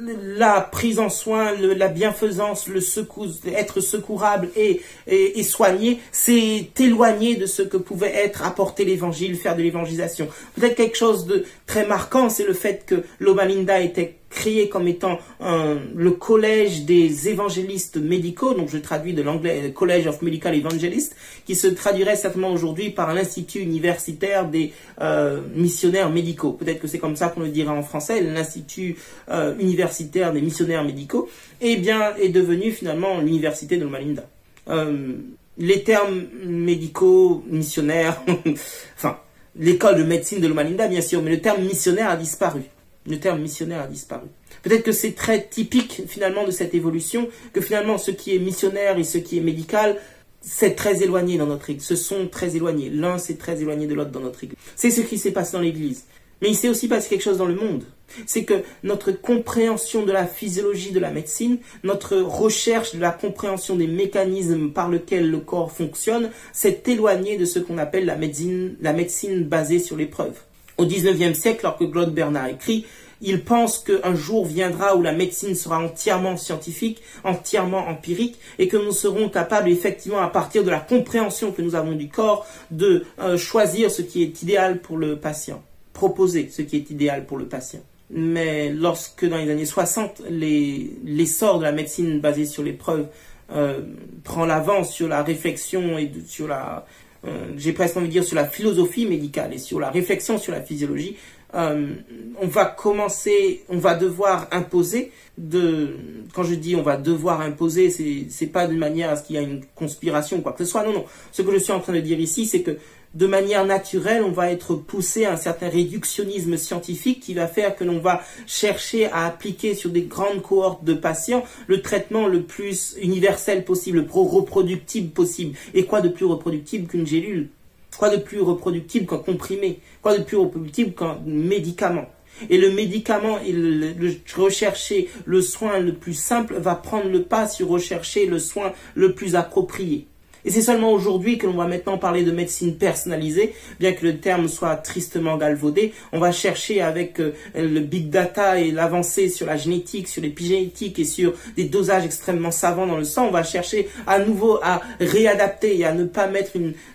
la prise en soin, la bienfaisance, le secours, être secourable et, et, soigné, c'est éloigné de ce que pouvait être apporter l'évangile, faire de l'évangélisation. Peut-être quelque chose de très marquant, c'est le fait que l'Obalinda était créé comme étant le collège des évangélistes médicaux, donc je traduis de l'anglais College of Medical Evangelists, qui se traduirait certainement aujourd'hui par l'Institut universitaire des euh, missionnaires médicaux. Peut-être que c'est comme ça qu'on le dirait en français, l'Institut euh, universitaire des missionnaires médicaux, eh bien est devenu finalement l'université de Malinda. Euh, les termes médicaux, missionnaires, enfin, l'école de médecine de l'Omalinda, bien sûr, mais le terme missionnaire a disparu le terme missionnaire a disparu. Peut-être que c'est très typique finalement de cette évolution, que finalement ce qui est missionnaire et ce qui est médical, c'est très éloigné dans notre Église. Ce sont très éloignés. L'un c'est très éloigné de l'autre dans notre Église. C'est ce qui s'est passé dans l'Église. Mais il s'est aussi passé quelque chose dans le monde. C'est que notre compréhension de la physiologie de la médecine, notre recherche de la compréhension des mécanismes par lesquels le corps fonctionne, s'est éloignée de ce qu'on appelle la médecine, la médecine basée sur l'épreuve. Au XIXe siècle, lorsque Claude Bernard écrit, il pense qu'un jour viendra où la médecine sera entièrement scientifique, entièrement empirique, et que nous serons capables effectivement, à partir de la compréhension que nous avons du corps, de euh, choisir ce qui est idéal pour le patient, proposer ce qui est idéal pour le patient. Mais lorsque dans les années 60, l'essor de la médecine basée sur l'épreuve euh, prend l'avance sur la réflexion et sur la euh, j'ai presque envie de dire, sur la philosophie médicale et sur la réflexion sur la physiologie, euh, on va commencer, on va devoir imposer de, quand je dis on va devoir imposer, c'est, pas de manière à ce qu'il y ait une conspiration ou quoi que ce soit. Non, non. Ce que je suis en train de dire ici, c'est que de manière naturelle, on va être poussé à un certain réductionnisme scientifique qui va faire que l'on va chercher à appliquer sur des grandes cohortes de patients le traitement le plus universel possible, le plus reproductible possible. Et quoi de plus reproductible qu'une gélule? Quoi de plus reproductible qu'un comprimé? Quoi de plus reproductible qu'un médicament? Et le médicament et le, rechercher le soin le plus simple va prendre le pas sur rechercher le soin le plus approprié. Et c'est seulement aujourd'hui que l'on va maintenant parler de médecine personnalisée, bien que le terme soit tristement galvaudé. On va chercher avec euh, le big data et l'avancée sur la génétique, sur l'épigénétique et sur des dosages extrêmement savants dans le sang, on va chercher à nouveau à réadapter et à ne pas mettre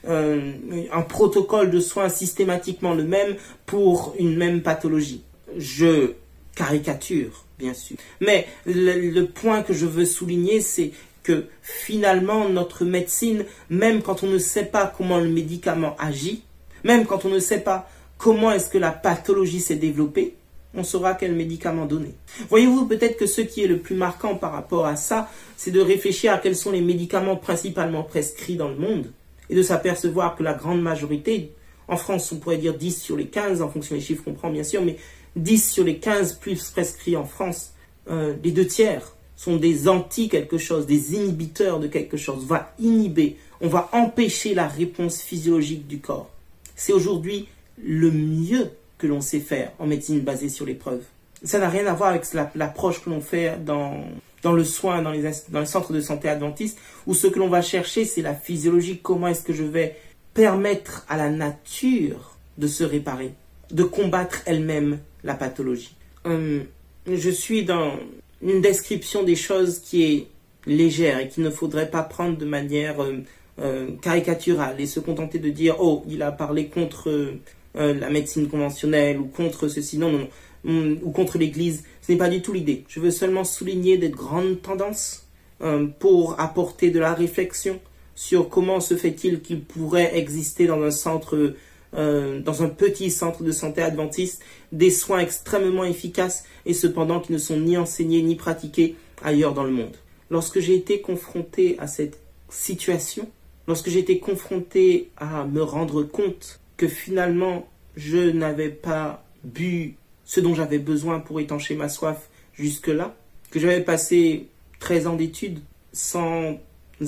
euh, un protocole de soins systématiquement le même pour une même pathologie. Je caricature, bien sûr. Mais le point que je veux souligner, c'est que finalement notre médecine, même quand on ne sait pas comment le médicament agit, même quand on ne sait pas comment est-ce que la pathologie s'est développée, on saura quel médicament donner. Voyez-vous, peut-être que ce qui est le plus marquant par rapport à ça, c'est de réfléchir à quels sont les médicaments principalement prescrits dans le monde et de s'apercevoir que la grande majorité, en France on pourrait dire 10 sur les 15 en fonction des chiffres qu'on prend bien sûr, mais 10 sur les 15 plus prescrits en France, euh, les deux tiers sont des anti quelque chose, des inhibiteurs de quelque chose. Va inhiber, on va empêcher la réponse physiologique du corps. C'est aujourd'hui le mieux que l'on sait faire en médecine basée sur les preuves. Ça n'a rien à voir avec l'approche que l'on fait dans, dans le soin, dans les, dans centres de santé adventistes, où ce que l'on va chercher, c'est la physiologie. Comment est-ce que je vais permettre à la nature de se réparer, de combattre elle-même la pathologie. Hum, je suis dans une description des choses qui est légère et qu'il ne faudrait pas prendre de manière euh, euh, caricaturale et se contenter de dire oh il a parlé contre euh, la médecine conventionnelle ou contre ceci. Non non non. Ou contre l'Église. Ce n'est pas du tout l'idée. Je veux seulement souligner des grandes tendances pour apporter de la réflexion sur comment se fait-il qu'il pourrait exister dans un centre euh, dans un petit centre de santé adventiste, des soins extrêmement efficaces et cependant qui ne sont ni enseignés ni pratiqués ailleurs dans le monde. Lorsque j'ai été confronté à cette situation, lorsque j'ai été confronté à me rendre compte que finalement je n'avais pas bu ce dont j'avais besoin pour étancher ma soif jusque-là, que j'avais passé 13 ans d'études sans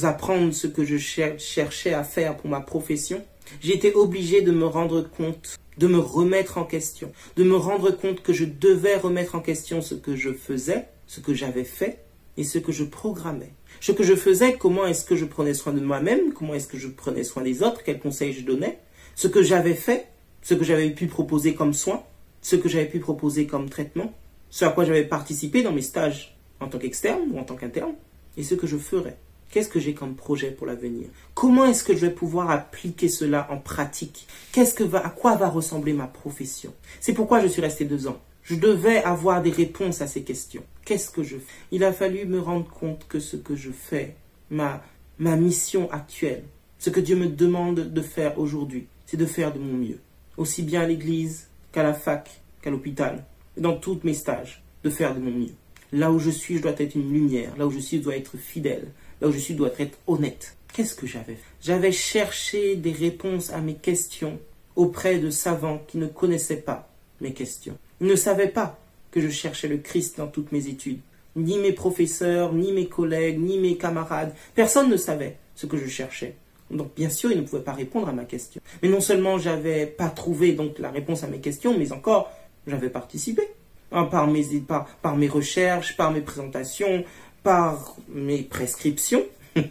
apprendre ce que je cherchais à faire pour ma profession, été obligé de me rendre compte, de me remettre en question, de me rendre compte que je devais remettre en question ce que je faisais, ce que j'avais fait et ce que je programmais. Ce que je faisais, comment est-ce que je prenais soin de moi-même, comment est-ce que je prenais soin des autres, quels conseils je donnais, ce que j'avais fait, ce que j'avais pu proposer comme soin, ce que j'avais pu proposer comme traitement, ce à quoi j'avais participé dans mes stages en tant qu'externe ou en tant qu'interne, et ce que je ferais. Qu'est-ce que j'ai comme projet pour l'avenir? Comment est-ce que je vais pouvoir appliquer cela en pratique? Qu'est-ce que va, à quoi va ressembler ma profession? C'est pourquoi je suis resté deux ans. Je devais avoir des réponses à ces questions. Qu'est-ce que je fais? Il a fallu me rendre compte que ce que je fais, ma, ma mission actuelle, ce que Dieu me demande de faire aujourd'hui, c'est de faire de mon mieux. Aussi bien à l'église qu'à la fac, qu'à l'hôpital, dans tous mes stages, de faire de mon mieux. Là où je suis, je dois être une lumière. Là où je suis, je dois être fidèle. Là où je suis, je dois être honnête. Qu'est-ce que j'avais fait? J'avais cherché des réponses à mes questions auprès de savants qui ne connaissaient pas mes questions. Ils ne savaient pas que je cherchais le Christ dans toutes mes études. Ni mes professeurs, ni mes collègues, ni mes camarades. Personne ne savait ce que je cherchais. Donc bien sûr, ils ne pouvaient pas répondre à ma question. Mais non seulement j'avais pas trouvé donc la réponse à mes questions, mais encore j'avais participé. Hein, par, mes, par, mes recherches, par mes présentations, par mes prescriptions,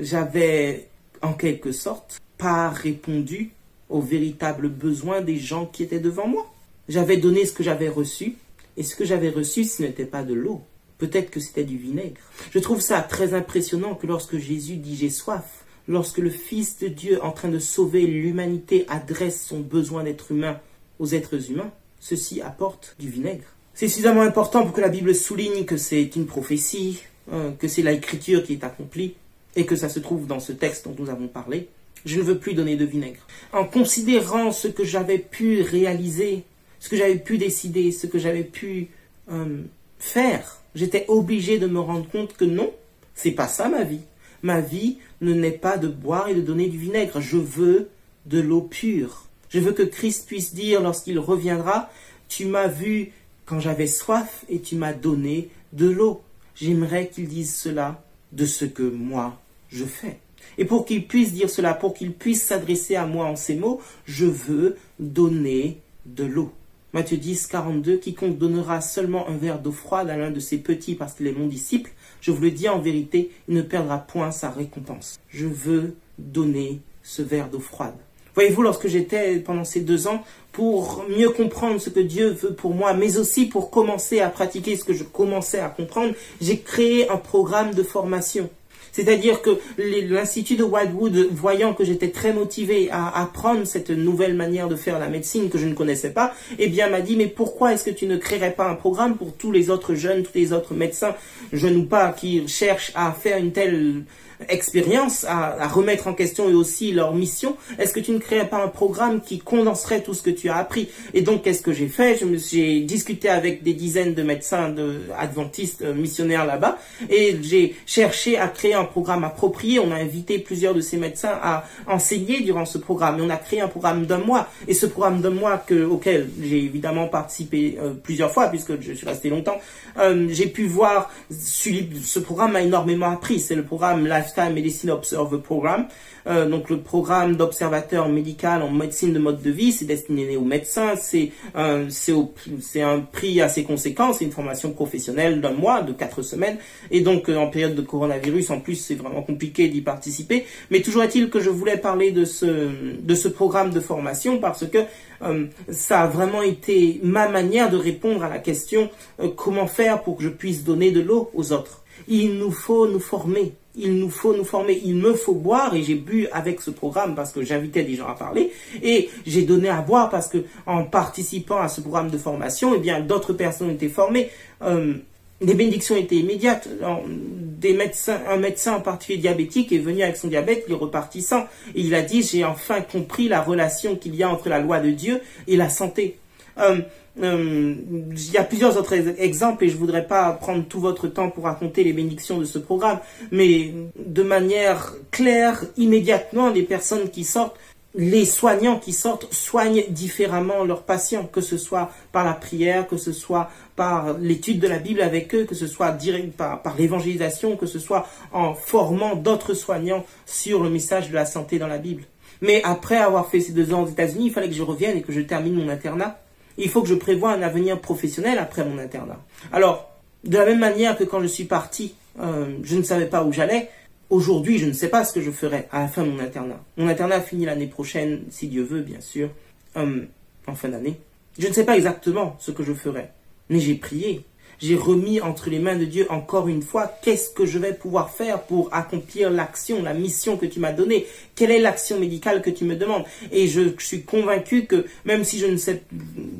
j'avais en quelque sorte pas répondu aux véritables besoins des gens qui étaient devant moi. J'avais donné ce que j'avais reçu, et ce que j'avais reçu, ce n'était pas de l'eau. Peut-être que c'était du vinaigre. Je trouve ça très impressionnant que lorsque Jésus dit j'ai soif, lorsque le Fils de Dieu en train de sauver l'humanité adresse son besoin d'être humain aux êtres humains, ceci apporte du vinaigre. C'est suffisamment important pour que la Bible souligne que c'est une prophétie, hein, que c'est l'écriture qui est accomplie, et que ça se trouve dans ce texte dont nous avons parlé. Je ne veux plus donner de vinaigre. En considérant ce que j'avais pu réaliser, ce que j'avais pu décider, ce que j'avais pu euh, faire, j'étais obligé de me rendre compte que non, c'est pas ça ma vie. Ma vie ne n'est pas de boire et de donner du vinaigre. Je veux de l'eau pure. Je veux que Christ puisse dire lorsqu'il reviendra, tu m'as vu quand j'avais soif et tu m'as donné de l'eau. J'aimerais qu'il dise cela de ce que moi je fais. Et pour qu'il puisse dire cela, pour qu'il puisse s'adresser à moi en ces mots, je veux donner de l'eau. Matthieu 10, 42, quiconque donnera seulement un verre d'eau froide à l'un de ses petits parce qu'il est mon disciple, je vous le dis en vérité, il ne perdra point sa récompense. Je veux donner ce verre d'eau froide. Voyez-vous, lorsque j'étais pendant ces deux ans, pour mieux comprendre ce que Dieu veut pour moi, mais aussi pour commencer à pratiquer ce que je commençais à comprendre, j'ai créé un programme de formation. C'est-à-dire que l'Institut de Wildwood, voyant que j'étais très motivé à apprendre cette nouvelle manière de faire la médecine que je ne connaissais pas, eh bien m'a dit mais pourquoi est-ce que tu ne créerais pas un programme pour tous les autres jeunes, tous les autres médecins, jeunes ou pas, qui cherchent à faire une telle expérience à, remettre en question et aussi leur mission, est-ce que tu ne créerais pas un programme qui condenserait tout ce que tu as appris? Et donc, qu'est-ce que j'ai fait? J'ai discuté avec des dizaines de médecins de, adventistes euh, missionnaires là-bas et j'ai cherché à créer un programme approprié. On a invité plusieurs de ces médecins à enseigner durant ce programme et on a créé un programme d'un mois. Et ce programme d'un mois que, auquel j'ai évidemment participé euh, plusieurs fois puisque je suis resté longtemps, euh, j'ai pu voir, ce programme m'a énormément appris. C'est le programme Lifetime Medicine Observer Program. Euh, donc le programme d'observateur médical en médecine de mode de vie, c'est destiné aux médecins, c'est un, c'est un prix assez conséquent, c'est une formation professionnelle d'un mois, de quatre semaines, et donc euh, en période de coronavirus, en plus c'est vraiment compliqué d'y participer, mais toujours est-il que je voulais parler de ce, de ce programme de formation parce que euh, ça a vraiment été ma manière de répondre à la question comment faire pour que je puisse donner de l'eau aux autres. Il nous faut nous former il nous faut nous former, il me faut boire et j'ai bu avec ce programme parce que j'invitais des gens à parler et j'ai donné à boire parce que en participant à ce programme de formation, eh bien d'autres personnes étaient formées. Euh, les bénédictions étaient immédiates. Un médecin en particulier diabétique est venu avec son diabète, il est reparti sans. Et il a dit, j'ai enfin compris la relation qu'il y a entre la loi de Dieu et la santé. Euh, euh, il y a plusieurs autres exemples et je voudrais pas prendre tout votre temps pour raconter les bénédictions de ce programme, mais de manière claire, immédiatement, les personnes qui sortent, les soignants qui sortent soignent différemment leurs patients, que ce soit par la prière, que ce soit par l'étude de la Bible avec eux, que ce soit par l'évangélisation, que ce soit en formant d'autres soignants sur le message de la santé dans la Bible. Mais après avoir fait ces deux ans aux États-Unis, il fallait que je revienne et que je termine mon internat il faut que je prévoie un avenir professionnel après mon internat. Alors, de la même manière que quand je suis parti, euh, je ne savais pas où j'allais, aujourd'hui, je ne sais pas ce que je ferai à la fin de mon internat. Mon internat finit l'année prochaine, si Dieu veut, bien sûr, euh, en fin d'année. Je ne sais pas exactement ce que je ferai, mais j'ai prié, j'ai remis entre les mains de Dieu encore une fois, qu'est-ce que je vais pouvoir faire pour accomplir l'action, la mission que tu m'as donnée? Quelle est l'action médicale que tu me demandes? Et je, suis convaincu que même si je ne sais,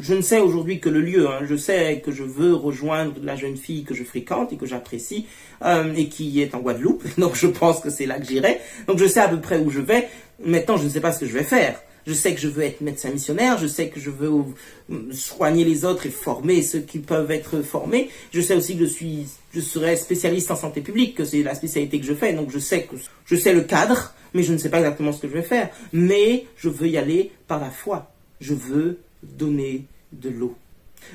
je ne sais aujourd'hui que le lieu, hein, je sais que je veux rejoindre la jeune fille que je fréquente et que j'apprécie euh, et qui est en Guadeloupe, donc je pense que c'est là que j'irai. Donc je sais à peu près où je vais. Maintenant, je ne sais pas ce que je vais faire. Je sais que je veux être médecin missionnaire, je sais que je veux soigner les autres et former ceux qui peuvent être formés. Je sais aussi que je suis, je serai spécialiste en santé publique, que c'est la spécialité que je fais. Donc je sais que je sais le cadre, mais je ne sais pas exactement ce que je vais faire. Mais je veux y aller par la foi. Je veux donner de l'eau.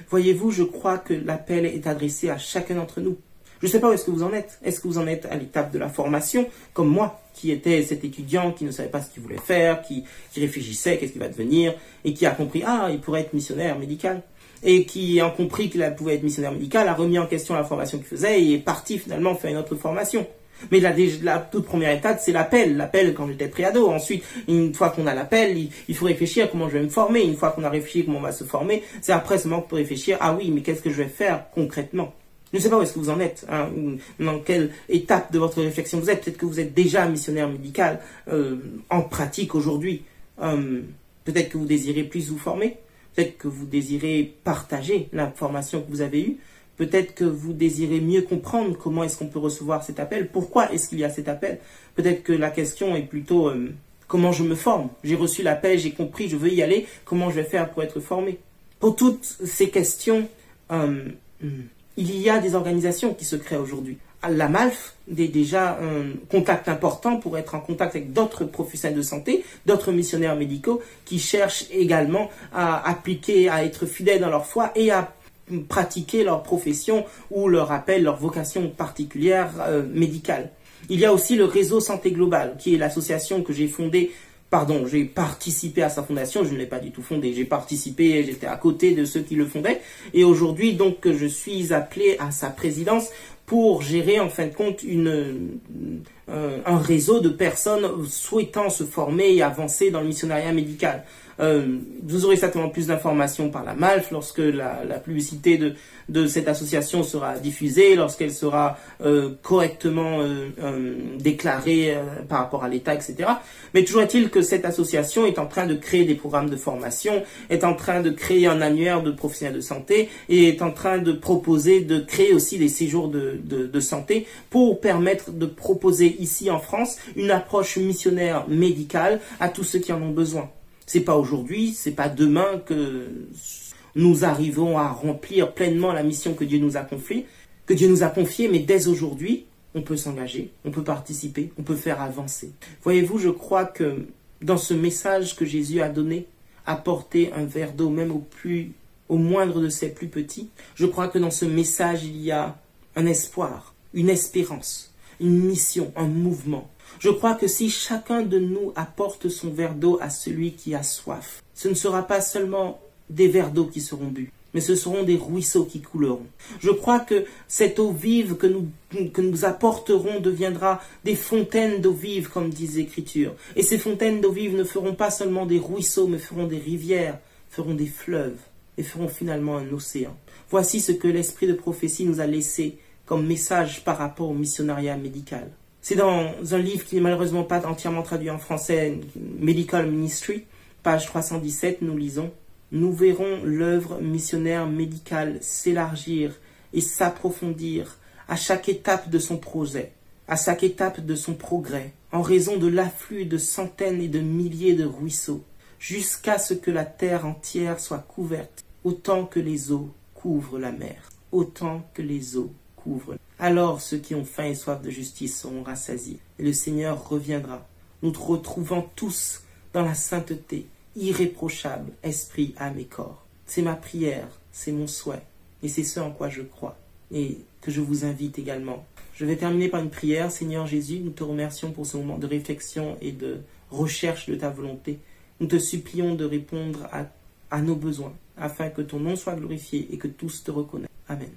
Voyez-vous, je crois que l'appel est adressé à chacun d'entre nous. Je ne sais pas où est-ce que vous en êtes. Est-ce que vous en êtes à l'étape de la formation, comme moi, qui était cet étudiant qui ne savait pas ce qu'il voulait faire, qui, réfléchissait, qu'est-ce qu'il va devenir, et qui a compris, ah, il pourrait être missionnaire médical. Et qui a compris qu'il pouvait être missionnaire médical, a remis en question la formation qu'il faisait et est parti finalement faire une autre formation. Mais la, toute première étape, c'est l'appel. L'appel quand j'étais préado. Ensuite, une fois qu'on a l'appel, il, faut réfléchir comment je vais me former. Une fois qu'on a réfléchi comment on va se former, c'est après seulement peut réfléchir, ah oui, mais qu'est-ce que je vais faire concrètement? Je ne sais pas où est-ce que vous en êtes, hein, dans quelle étape de votre réflexion vous êtes. Peut-être que vous êtes déjà missionnaire médical euh, en pratique aujourd'hui. Euh, peut-être que vous désirez plus vous former. Peut-être que vous désirez partager la formation que vous avez eue. Peut-être que vous désirez mieux comprendre comment est-ce qu'on peut recevoir cet appel. Pourquoi est-ce qu'il y a cet appel? Peut-être que la question est plutôt euh, comment je me forme? J'ai reçu l'appel, j'ai compris, je veux y aller. Comment je vais faire pour être formé? Pour toutes ces questions, hmm, il y a des organisations qui se créent aujourd'hui. La MALF est déjà un contact important pour être en contact avec d'autres professionnels de santé, d'autres missionnaires médicaux qui cherchent également à appliquer, à être fidèles dans leur foi et à pratiquer leur profession ou leur appel, leur vocation particulière euh, médicale. Il y a aussi le réseau Santé Globale, qui est l'association que j'ai fondée pardon, j'ai participé à sa fondation, je ne l'ai pas du tout fondé, j'ai participé, j'étais à côté de ceux qui le fondaient, et aujourd'hui donc je suis appelé à sa présidence pour gérer en fin de compte euh, un réseau de personnes souhaitant se former et avancer dans le missionnariat médical. Euh, vous aurez certainement plus d'informations par la MALF lorsque la, publicité de, cette association sera diffusée, lorsqu'elle sera euh, correctement déclarée par rapport à l'État, etc. Mais toujours est-il que cette association est en train de créer des programmes de formation, est en train de créer un annuaire de professionnels de santé et est en train de proposer, de créer aussi des séjours de santé pour permettre de proposer ici en France une approche missionnaire médicale à tous ceux qui en ont besoin. C'est pas aujourd'hui, c'est pas demain que nous arrivons à remplir pleinement la mission que Dieu nous a confiée, que Dieu nous a confiée, mais dès aujourd'hui, on peut s'engager, on peut participer, on peut faire avancer. Voyez-vous, je crois que dans ce message que Jésus a donné, apporter un verre d'eau même au plus au moindre de ses plus petits, je crois que dans ce message il y a un espoir, une espérance, une mission, un mouvement. Je crois que si chacun de nous apporte son verre d'eau à celui qui a soif, ce ne sera pas seulement des verres d'eau qui seront bu, mais ce seront des ruisseaux qui couleront. Je crois que cette eau vive que nous, que nous apporterons deviendra des fontaines d'eau vive, comme disent l'Écriture. Et ces fontaines d'eau vive ne feront pas seulement des ruisseaux, mais feront des rivières, feront des fleuves, et feront finalement un océan. Voici ce que l'esprit de prophétie nous a laissé comme message par rapport au missionnariat médical. C'est dans un livre qui n'est malheureusement pas entièrement traduit en français, Medical Ministry, page 317, nous lisons Nous verrons l'œuvre missionnaire médicale s'élargir et s'approfondir à chaque étape de son projet, à chaque étape de son progrès, en raison de l'afflux de centaines et de milliers de ruisseaux, jusqu'à ce que la terre entière soit couverte, autant que les eaux couvrent la mer, autant que les eaux alors ceux qui ont faim et soif de justice seront rassasiés, et le Seigneur reviendra, nous retrouvant tous dans la sainteté, irréprochable, esprit, âme et corps. C'est ma prière, c'est mon souhait, et c'est ce en quoi je crois, et que je vous invite également. Je vais terminer par une prière. Seigneur Jésus, nous te remercions pour ce moment de réflexion et de recherche de ta volonté. Nous te supplions de répondre à nos besoins, afin que ton nom soit glorifié et que tous te reconnaissent. Amen.